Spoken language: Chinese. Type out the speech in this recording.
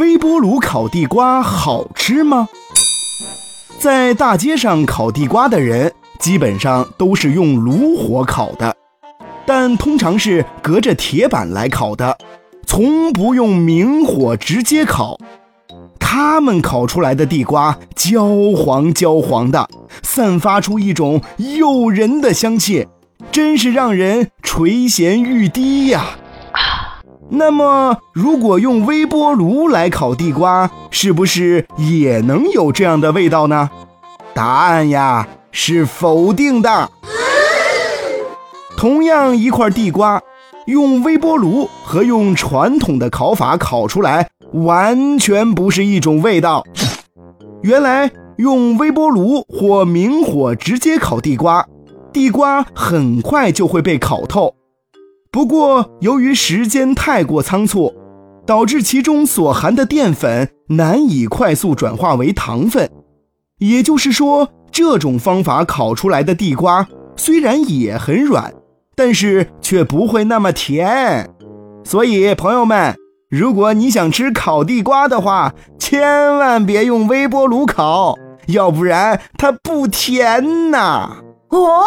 微波炉烤地瓜好吃吗？在大街上烤地瓜的人，基本上都是用炉火烤的，但通常是隔着铁板来烤的，从不用明火直接烤。他们烤出来的地瓜焦黄焦黄的，散发出一种诱人的香气，真是让人垂涎欲滴呀。那么，如果用微波炉来烤地瓜，是不是也能有这样的味道呢？答案呀是否定的。同样一块地瓜，用微波炉和用传统的烤法烤出来，完全不是一种味道。原来用微波炉或明火直接烤地瓜，地瓜很快就会被烤透。不过，由于时间太过仓促，导致其中所含的淀粉难以快速转化为糖分。也就是说，这种方法烤出来的地瓜虽然也很软，但是却不会那么甜。所以，朋友们，如果你想吃烤地瓜的话，千万别用微波炉烤，要不然它不甜呐。哦。